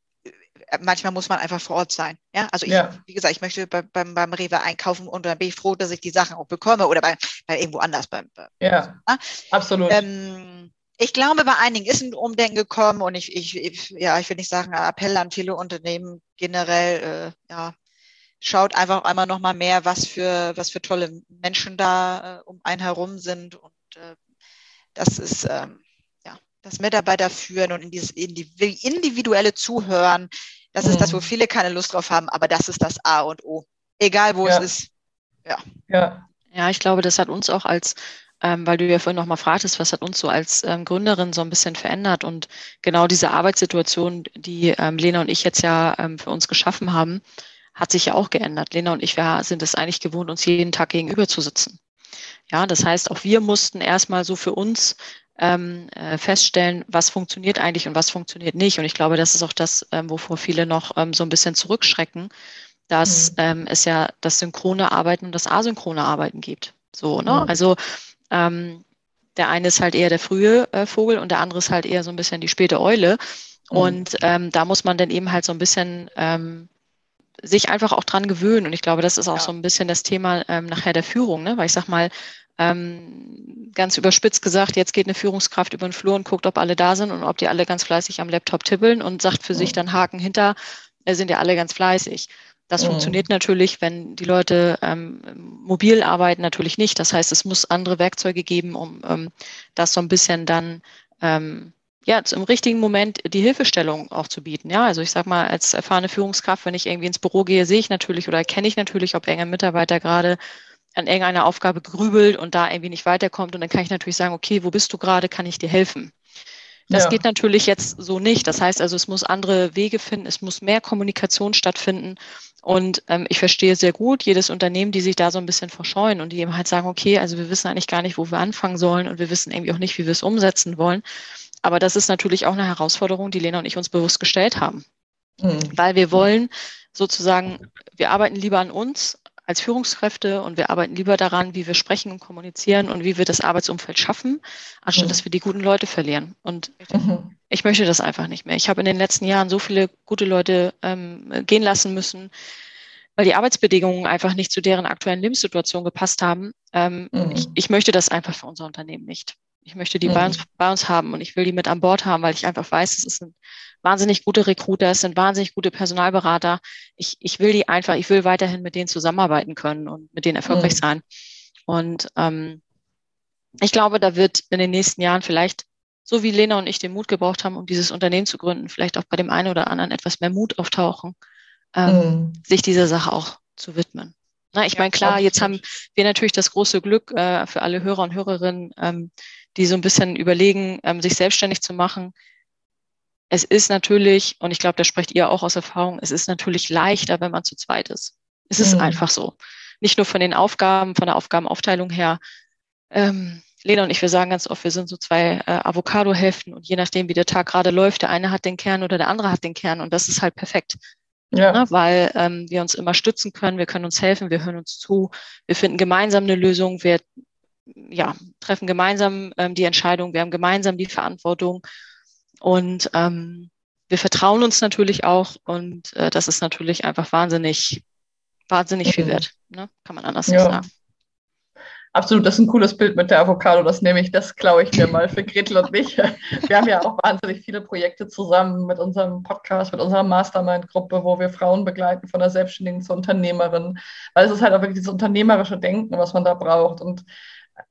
manchmal muss man einfach vor Ort sein. Ja, also ich, ja. wie gesagt, ich möchte bei, beim, beim Rewe einkaufen und dann bin ich froh, dass ich die Sachen auch bekomme oder bei, bei irgendwo anders. Bei, bei, ja, ja, absolut. Ähm, ich glaube, bei einigen ist ein Umdenken gekommen und ich, ich, ich ja, ich will nicht sagen, Appell an viele Unternehmen generell, äh, ja, schaut einfach einmal noch mal mehr, was für, was für tolle Menschen da äh, um einen herum sind und äh, das ist, ähm, ja, das Mitarbeiter führen und in dieses individuelle Zuhören, das mhm. ist das, wo mhm. viele keine Lust drauf haben, aber das ist das A und O. Egal wo ja. es ist. Ja. ja. Ja, ich glaube, das hat uns auch als ähm, weil du ja vorhin noch mal fragtest, was hat uns so als ähm, Gründerin so ein bisschen verändert und genau diese Arbeitssituation, die ähm, Lena und ich jetzt ja ähm, für uns geschaffen haben, hat sich ja auch geändert. Lena und ich wir sind es eigentlich gewohnt, uns jeden Tag gegenüber zu sitzen. Ja, das heißt, auch wir mussten erstmal so für uns ähm, äh, feststellen, was funktioniert eigentlich und was funktioniert nicht. Und ich glaube, das ist auch das, ähm, wovor viele noch ähm, so ein bisschen zurückschrecken, dass mhm. ähm, es ja das synchrone Arbeiten und das asynchrone Arbeiten gibt. So, ne? Mhm. Also ähm, der eine ist halt eher der frühe äh, Vogel und der andere ist halt eher so ein bisschen die späte Eule. Mhm. Und ähm, da muss man dann eben halt so ein bisschen sich einfach auch dran gewöhnen. Und ich glaube, das ist auch ja. so ein bisschen das Thema nachher der Führung, ne? Weil ich sag mal, ähm, ganz überspitzt gesagt, jetzt geht eine Führungskraft über den Flur und guckt, ob alle da sind und ob die alle ganz fleißig am Laptop tippeln und sagt für mhm. sich dann Haken hinter, äh, sind ja alle ganz fleißig. Das mhm. funktioniert natürlich, wenn die Leute ähm, mobil arbeiten, natürlich nicht. Das heißt, es muss andere Werkzeuge geben, um ähm, das so ein bisschen dann ähm, ja, im richtigen Moment die Hilfestellung auch zu bieten. Ja, also ich sag mal, als erfahrene Führungskraft, wenn ich irgendwie ins Büro gehe, sehe ich natürlich oder kenne ich natürlich, ob irgendein Mitarbeiter gerade an irgendeiner Aufgabe grübelt und da irgendwie nicht weiterkommt. Und dann kann ich natürlich sagen, okay, wo bist du gerade? Kann ich dir helfen? Das ja. geht natürlich jetzt so nicht. Das heißt also, es muss andere Wege finden, es muss mehr Kommunikation stattfinden. Und ähm, ich verstehe sehr gut jedes Unternehmen, die sich da so ein bisschen verscheuen und die eben halt sagen, okay, also wir wissen eigentlich gar nicht, wo wir anfangen sollen und wir wissen irgendwie auch nicht, wie wir es umsetzen wollen. Aber das ist natürlich auch eine Herausforderung, die Lena und ich uns bewusst gestellt haben. Mhm. Weil wir wollen sozusagen, wir arbeiten lieber an uns als Führungskräfte und wir arbeiten lieber daran, wie wir sprechen und kommunizieren und wie wir das Arbeitsumfeld schaffen, anstatt mhm. dass wir die guten Leute verlieren. Und mhm. ich möchte das einfach nicht mehr. Ich habe in den letzten Jahren so viele gute Leute ähm, gehen lassen müssen, weil die Arbeitsbedingungen einfach nicht zu deren aktuellen Lebenssituation gepasst haben. Ähm, mhm. ich, ich möchte das einfach für unser Unternehmen nicht. Ich möchte die mhm. bei, uns, bei uns haben und ich will die mit an Bord haben, weil ich einfach weiß, es sind wahnsinnig gute Recruiter, es sind wahnsinnig gute Personalberater. Ich, ich will die einfach, ich will weiterhin mit denen zusammenarbeiten können und mit denen erfolgreich mhm. sein. Und ähm, ich glaube, da wird in den nächsten Jahren vielleicht, so wie Lena und ich den Mut gebraucht haben, um dieses Unternehmen zu gründen, vielleicht auch bei dem einen oder anderen etwas mehr Mut auftauchen, ähm, mhm. sich dieser Sache auch zu widmen. Na, ich ja, meine, klar, jetzt haben wir natürlich das große Glück äh, für alle Hörer und Hörerinnen, ähm, die so ein bisschen überlegen, ähm, sich selbstständig zu machen. Es ist natürlich, und ich glaube, da sprecht ihr auch aus Erfahrung, es ist natürlich leichter, wenn man zu zweit ist. Es ist mhm. einfach so. Nicht nur von den Aufgaben, von der Aufgabenaufteilung her. Ähm, Lena und ich, wir sagen ganz oft, wir sind so zwei äh, Avocado-Hälften und je nachdem, wie der Tag gerade läuft, der eine hat den Kern oder der andere hat den Kern und das ist halt perfekt. Ja. Ne, weil ähm, wir uns immer stützen können, wir können uns helfen, wir hören uns zu, wir finden gemeinsam eine Lösung, wir ja, treffen gemeinsam ähm, die Entscheidung, wir haben gemeinsam die Verantwortung und ähm, wir vertrauen uns natürlich auch und äh, das ist natürlich einfach wahnsinnig, wahnsinnig viel mhm. wert, ne? kann man anders ja. sagen. Absolut, das ist ein cooles Bild mit der Avocado. Das nehme ich, das klaue ich mir mal für Gretel und mich. Wir haben ja auch wahnsinnig viele Projekte zusammen mit unserem Podcast, mit unserer Mastermind-Gruppe, wo wir Frauen begleiten von der Selbstständigen zur Unternehmerin. Weil es ist halt auch wirklich dieses unternehmerische Denken, was man da braucht. Und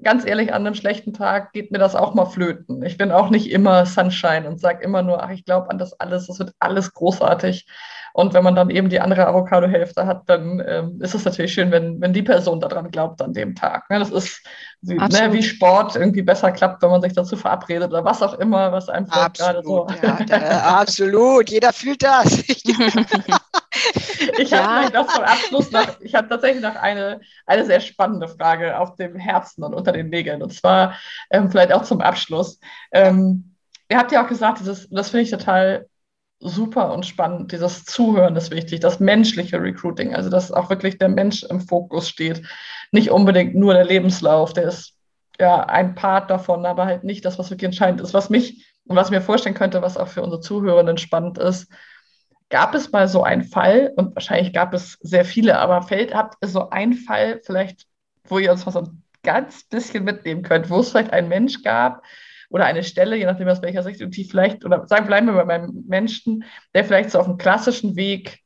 ganz ehrlich, an einem schlechten Tag geht mir das auch mal flöten. Ich bin auch nicht immer Sunshine und sage immer nur, ach, ich glaube an das alles, es wird alles großartig. Und wenn man dann eben die andere Avocado-Hälfte hat, dann ähm, ist es natürlich schön, wenn, wenn die Person daran glaubt an dem Tag. Ne? Das ist wie, ne, wie, Sport irgendwie besser klappt, wenn man sich dazu verabredet oder was auch immer, was einfach gerade so. Ja, [LAUGHS] da, absolut, jeder fühlt das. ich habe ja. das zum Abschluss noch, ich habe tatsächlich noch eine, eine sehr spannende Frage auf dem Herzen und unter den Nägeln. Und zwar ähm, vielleicht auch zum Abschluss. Ähm, ihr habt ja auch gesagt, dieses, das finde ich total super und spannend. Dieses Zuhören ist wichtig, das menschliche Recruiting, also dass auch wirklich der Mensch im Fokus steht. Nicht unbedingt nur der Lebenslauf, der ist ja ein Part davon, aber halt nicht das, was wirklich entscheidend ist. Was mich und was ich mir vorstellen könnte, was auch für unsere Zuhörenden spannend ist, Gab es mal so einen Fall, und wahrscheinlich gab es sehr viele, aber fällt, habt ihr so einen Fall vielleicht, wo ihr uns mal so ein ganz bisschen mitnehmen könnt, wo es vielleicht einen Mensch gab oder eine Stelle, je nachdem aus welcher Sicht, die vielleicht, oder sagen, bleiben wir bei meinem Menschen, der vielleicht so auf dem klassischen Weg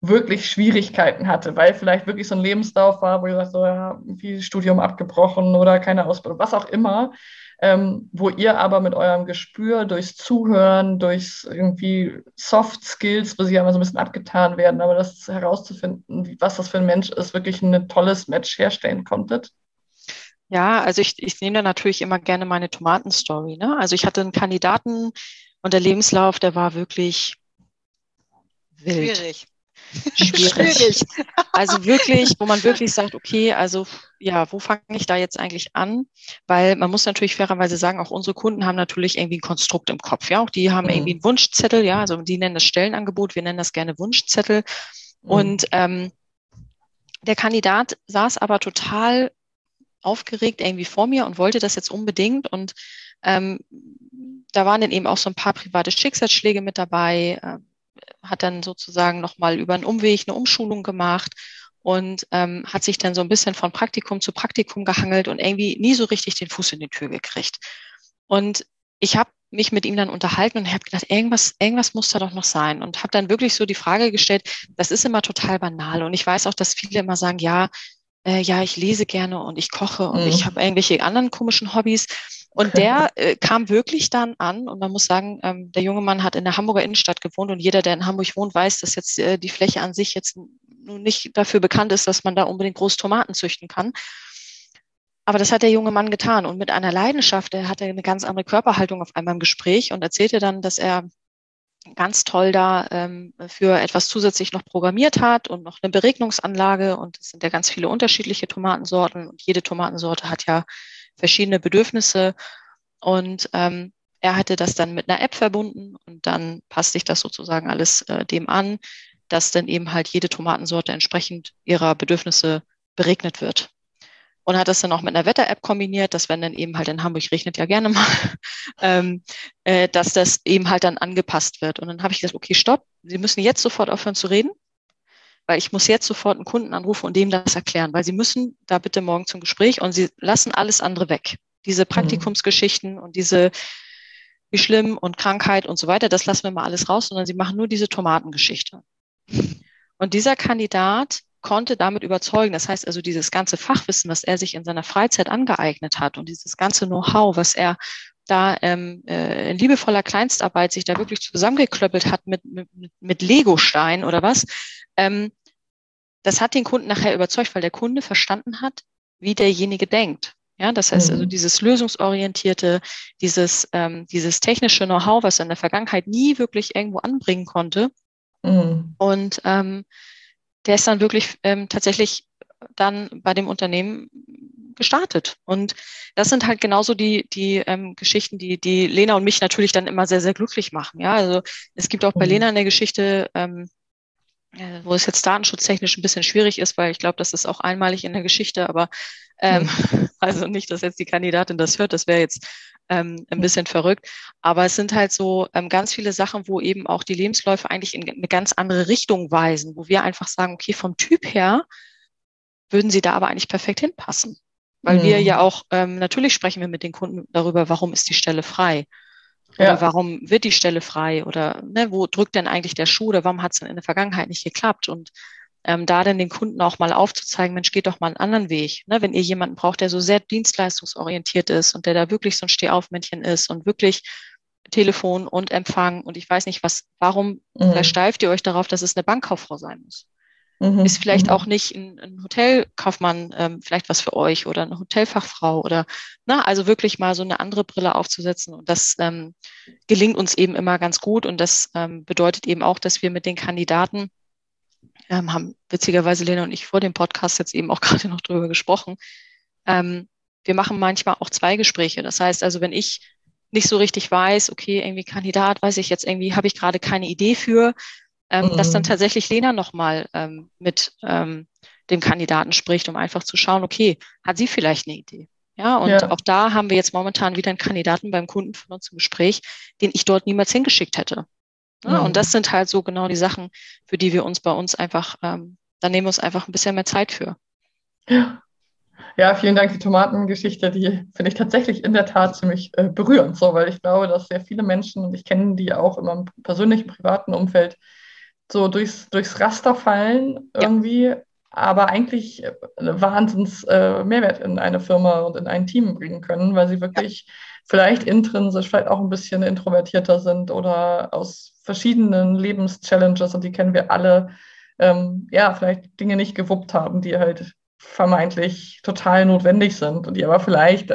wirklich Schwierigkeiten hatte, weil vielleicht wirklich so ein Lebenslauf war, wo ihr sagt, so, ja, viel Studium abgebrochen oder keine Ausbildung, was auch immer, ähm, wo ihr aber mit eurem Gespür durchs Zuhören, durchs irgendwie Soft Skills, wo sie ja immer so ein bisschen abgetan werden, aber das herauszufinden, was das für ein Mensch ist, wirklich ein tolles Match herstellen konntet? Ja, also ich, ich nehme da natürlich immer gerne meine Tomatenstory. Ne? Also ich hatte einen Kandidaten und der Lebenslauf, der war wirklich wild. Schwierig. Schwierig. [LAUGHS] Also wirklich, wo man wirklich sagt, okay, also ja, wo fange ich da jetzt eigentlich an? Weil man muss natürlich fairerweise sagen, auch unsere Kunden haben natürlich irgendwie ein Konstrukt im Kopf. Ja, auch die haben mhm. irgendwie einen Wunschzettel. Ja, also die nennen das Stellenangebot, wir nennen das gerne Wunschzettel. Mhm. Und ähm, der Kandidat saß aber total aufgeregt irgendwie vor mir und wollte das jetzt unbedingt. Und ähm, da waren dann eben auch so ein paar private Schicksalsschläge mit dabei. Äh, hat dann sozusagen nochmal über einen Umweg eine Umschulung gemacht und ähm, hat sich dann so ein bisschen von Praktikum zu Praktikum gehangelt und irgendwie nie so richtig den Fuß in die Tür gekriegt. Und ich habe mich mit ihm dann unterhalten und habe gedacht, irgendwas, irgendwas muss da doch noch sein. Und habe dann wirklich so die Frage gestellt, das ist immer total banal. Und ich weiß auch, dass viele immer sagen, ja, äh, ja, ich lese gerne und ich koche und mhm. ich habe irgendwelche anderen komischen Hobbys. Und der [LAUGHS] äh, kam wirklich dann an und man muss sagen, ähm, der junge Mann hat in der Hamburger Innenstadt gewohnt und jeder, der in Hamburg wohnt, weiß, dass jetzt äh, die Fläche an sich jetzt nun nicht dafür bekannt ist, dass man da unbedingt groß Tomaten züchten kann. Aber das hat der junge Mann getan und mit einer Leidenschaft. Er hatte eine ganz andere Körperhaltung auf einmal im Gespräch und erzählte dann, dass er ganz toll da ähm, für etwas zusätzlich noch programmiert hat und noch eine Beregnungsanlage. Und es sind ja ganz viele unterschiedliche Tomatensorten und jede Tomatensorte hat ja verschiedene Bedürfnisse. Und ähm, er hatte das dann mit einer App verbunden und dann passt sich das sozusagen alles äh, dem an, dass dann eben halt jede Tomatensorte entsprechend ihrer Bedürfnisse beregnet wird und hat das dann auch mit einer Wetter-App kombiniert, dass wenn dann eben halt in Hamburg regnet ja gerne mal, [LAUGHS] ähm, äh, dass das eben halt dann angepasst wird. Und dann habe ich gesagt, okay, stopp, Sie müssen jetzt sofort aufhören zu reden, weil ich muss jetzt sofort einen Kunden anrufen und dem das erklären, weil Sie müssen da bitte morgen zum Gespräch und Sie lassen alles andere weg. Diese mhm. Praktikumsgeschichten und diese wie schlimm und Krankheit und so weiter, das lassen wir mal alles raus, sondern Sie machen nur diese Tomatengeschichte. Und dieser Kandidat konnte damit überzeugen. Das heißt also, dieses ganze Fachwissen, was er sich in seiner Freizeit angeeignet hat und dieses ganze Know-how, was er da ähm, äh, in liebevoller Kleinstarbeit sich da wirklich zusammengeklöppelt hat mit, mit, mit Lego-Stein oder was, ähm, das hat den Kunden nachher überzeugt, weil der Kunde verstanden hat, wie derjenige denkt. Ja, das heißt also mhm. dieses lösungsorientierte, dieses, ähm, dieses technische Know-how, was er in der Vergangenheit nie wirklich irgendwo anbringen konnte. Mhm. Und ähm, der ist dann wirklich ähm, tatsächlich dann bei dem Unternehmen gestartet. Und das sind halt genauso die, die ähm, Geschichten, die, die Lena und mich natürlich dann immer sehr, sehr glücklich machen. Ja, also es gibt auch bei mhm. Lena eine Geschichte, ähm, äh, wo es jetzt datenschutztechnisch ein bisschen schwierig ist, weil ich glaube, das ist auch einmalig in der Geschichte, aber ähm, mhm. [LAUGHS] also nicht, dass jetzt die Kandidatin das hört, das wäre jetzt ähm, ein bisschen verrückt. Aber es sind halt so ähm, ganz viele Sachen, wo eben auch die Lebensläufe eigentlich in eine ganz andere Richtung weisen, wo wir einfach sagen, okay, vom Typ her würden sie da aber eigentlich perfekt hinpassen. Weil mhm. wir ja auch, ähm, natürlich sprechen wir mit den Kunden darüber, warum ist die Stelle frei? Oder ja. warum wird die Stelle frei? Oder ne, wo drückt denn eigentlich der Schuh? Oder warum hat es denn in der Vergangenheit nicht geklappt? Und ähm, da dann den Kunden auch mal aufzuzeigen, Mensch, geht doch mal einen anderen Weg. Ne? Wenn ihr jemanden braucht, der so sehr dienstleistungsorientiert ist und der da wirklich so ein Stehaufmännchen ist und wirklich Telefon und Empfang und ich weiß nicht was, warum mhm. versteift ihr euch darauf, dass es eine Bankkauffrau sein muss? Mhm. Ist vielleicht mhm. auch nicht ein, ein Hotelkaufmann ähm, vielleicht was für euch oder eine Hotelfachfrau oder na, also wirklich mal so eine andere Brille aufzusetzen. Und das ähm, gelingt uns eben immer ganz gut. Und das ähm, bedeutet eben auch, dass wir mit den Kandidaten ähm, haben witzigerweise Lena und ich vor dem Podcast jetzt eben auch [LAUGHS] gerade noch drüber gesprochen. Ähm, wir machen manchmal auch zwei Gespräche. Das heißt also, wenn ich nicht so richtig weiß, okay, irgendwie Kandidat, weiß ich jetzt irgendwie, habe ich gerade keine Idee für, ähm, mhm. dass dann tatsächlich Lena nochmal ähm, mit ähm, dem Kandidaten spricht, um einfach zu schauen, okay, hat sie vielleicht eine Idee? Ja, und ja. auch da haben wir jetzt momentan wieder einen Kandidaten beim Kunden von uns im Gespräch, den ich dort niemals hingeschickt hätte. Ja, mhm. Und das sind halt so genau die Sachen, für die wir uns bei uns einfach, ähm, da nehmen wir uns einfach ein bisschen mehr Zeit für. Ja. Ja, vielen Dank. Die Tomatengeschichte, die finde ich tatsächlich in der Tat ziemlich äh, berührend, so, weil ich glaube, dass sehr viele Menschen, und ich kenne die auch in meinem persönlichen, privaten Umfeld, so durchs, durchs Raster fallen irgendwie, ja. aber eigentlich äh, Wahnsinns äh, Mehrwert in eine Firma und in ein Team bringen können, weil sie wirklich ja. Vielleicht intrinsisch, vielleicht auch ein bisschen introvertierter sind oder aus verschiedenen Lebenschallenges, und die kennen wir alle, ähm, ja, vielleicht Dinge nicht gewuppt haben, die halt vermeintlich total notwendig sind und die aber vielleicht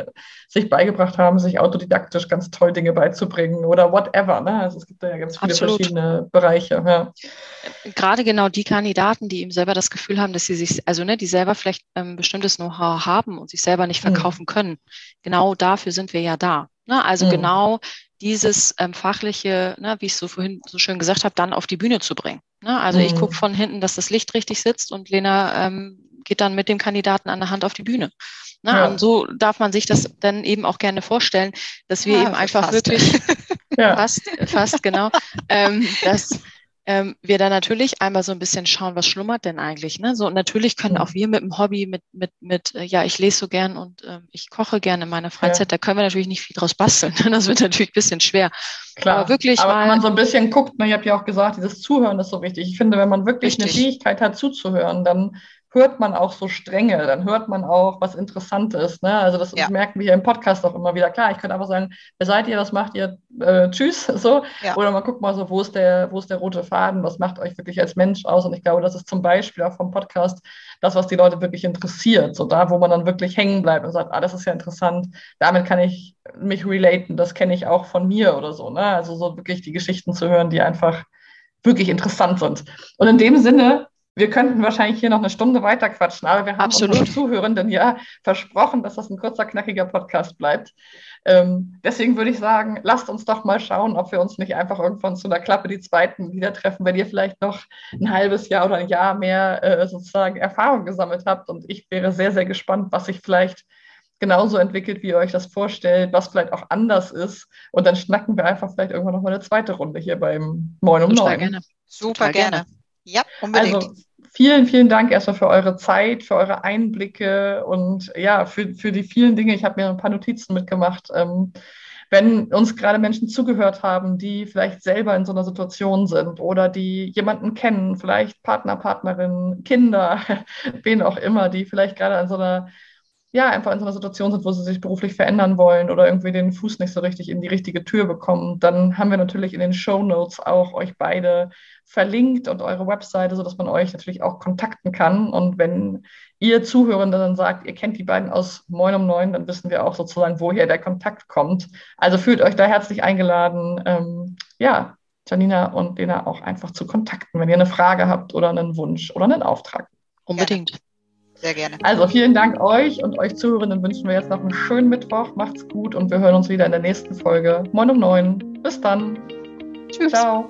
sich beigebracht haben, sich autodidaktisch ganz toll Dinge beizubringen oder whatever. Ne? Also es gibt da ja ganz viele Absolut. verschiedene Bereiche. Ja. Gerade genau die Kandidaten, die eben selber das Gefühl haben, dass sie sich, also ne, die selber vielleicht ähm, bestimmtes Know-how haben und sich selber nicht hm. verkaufen mhm. können. Genau dafür sind wir ja da. Ne? Also mhm. genau dieses ähm, fachliche, ne, wie ich so vorhin so schön gesagt habe, dann auf die Bühne zu bringen. Ne? Also mhm. ich gucke von hinten, dass das Licht richtig sitzt und Lena ähm, geht dann mit dem Kandidaten an der Hand auf die Bühne. Na, ja. Und so darf man sich das dann eben auch gerne vorstellen, dass wir ja, eben einfach fast. wirklich [LAUGHS] ja. fast, fast genau, ähm, dass ähm, wir da natürlich einmal so ein bisschen schauen, was schlummert denn eigentlich. Ne? So, und natürlich können auch wir mit dem Hobby, mit, mit, mit, äh, ja, ich lese so gern und äh, ich koche gerne in meiner Freizeit, da können wir natürlich nicht viel draus basteln. das wird natürlich ein bisschen schwer. Klar, aber wirklich. Aber mal, wenn man so ein bisschen guckt, ne, ich habe ja auch gesagt, dieses Zuhören ist so wichtig. Ich finde, wenn man wirklich richtig. eine Fähigkeit hat zuzuhören, dann hört man auch so Strenge, dann hört man auch was Interessantes. Ne? Also das ja. merken wir hier im Podcast auch immer wieder. Klar, ich könnte einfach sagen, wer seid ihr, was macht ihr, äh, tschüss, [LAUGHS] so. Ja. Oder man guckt mal so, wo ist, der, wo ist der rote Faden, was macht euch wirklich als Mensch aus? Und ich glaube, das ist zum Beispiel auch vom Podcast das, was die Leute wirklich interessiert. So da, wo man dann wirklich hängen bleibt und sagt, ah, das ist ja interessant, damit kann ich mich relaten, das kenne ich auch von mir oder so. Ne? Also so wirklich die Geschichten zu hören, die einfach wirklich interessant sind. Und in dem Sinne wir könnten wahrscheinlich hier noch eine Stunde weiter quatschen, aber wir haben Absolut. unseren Zuhörenden ja versprochen, dass das ein kurzer, knackiger Podcast bleibt. Ähm, deswegen würde ich sagen, lasst uns doch mal schauen, ob wir uns nicht einfach irgendwann zu einer Klappe die zweiten wieder treffen, wenn ihr vielleicht noch ein halbes Jahr oder ein Jahr mehr äh, sozusagen Erfahrung gesammelt habt. Und ich wäre sehr, sehr gespannt, was sich vielleicht genauso entwickelt, wie ihr euch das vorstellt, was vielleicht auch anders ist. Und dann schnacken wir einfach vielleicht irgendwann noch mal eine zweite Runde hier beim Moin um Neun. Gerne. Super gerne. Ja, unbedingt. Also vielen, vielen Dank erstmal für eure Zeit, für eure Einblicke und ja, für, für die vielen Dinge. Ich habe mir ein paar Notizen mitgemacht. Ähm, wenn uns gerade Menschen zugehört haben, die vielleicht selber in so einer Situation sind oder die jemanden kennen, vielleicht Partner, Partnerin, Kinder, [LAUGHS] wen auch immer, die vielleicht gerade an so einer ja, einfach in so einer Situation sind, wo sie sich beruflich verändern wollen oder irgendwie den Fuß nicht so richtig in die richtige Tür bekommen, dann haben wir natürlich in den Show Notes auch euch beide verlinkt und eure Webseite, sodass man euch natürlich auch kontakten kann. Und wenn ihr Zuhörende dann sagt, ihr kennt die beiden aus Moin um Neun, dann wissen wir auch sozusagen, woher der Kontakt kommt. Also fühlt euch da herzlich eingeladen, ähm, ja, Janina und Lena auch einfach zu kontakten, wenn ihr eine Frage habt oder einen Wunsch oder einen Auftrag. Unbedingt. Sehr gerne. Also vielen Dank euch und euch Zuhörenden wünschen wir jetzt noch einen schönen Mittwoch. Macht's gut und wir hören uns wieder in der nächsten Folge. Moin um neun. Bis dann. Tschüss. Ciao.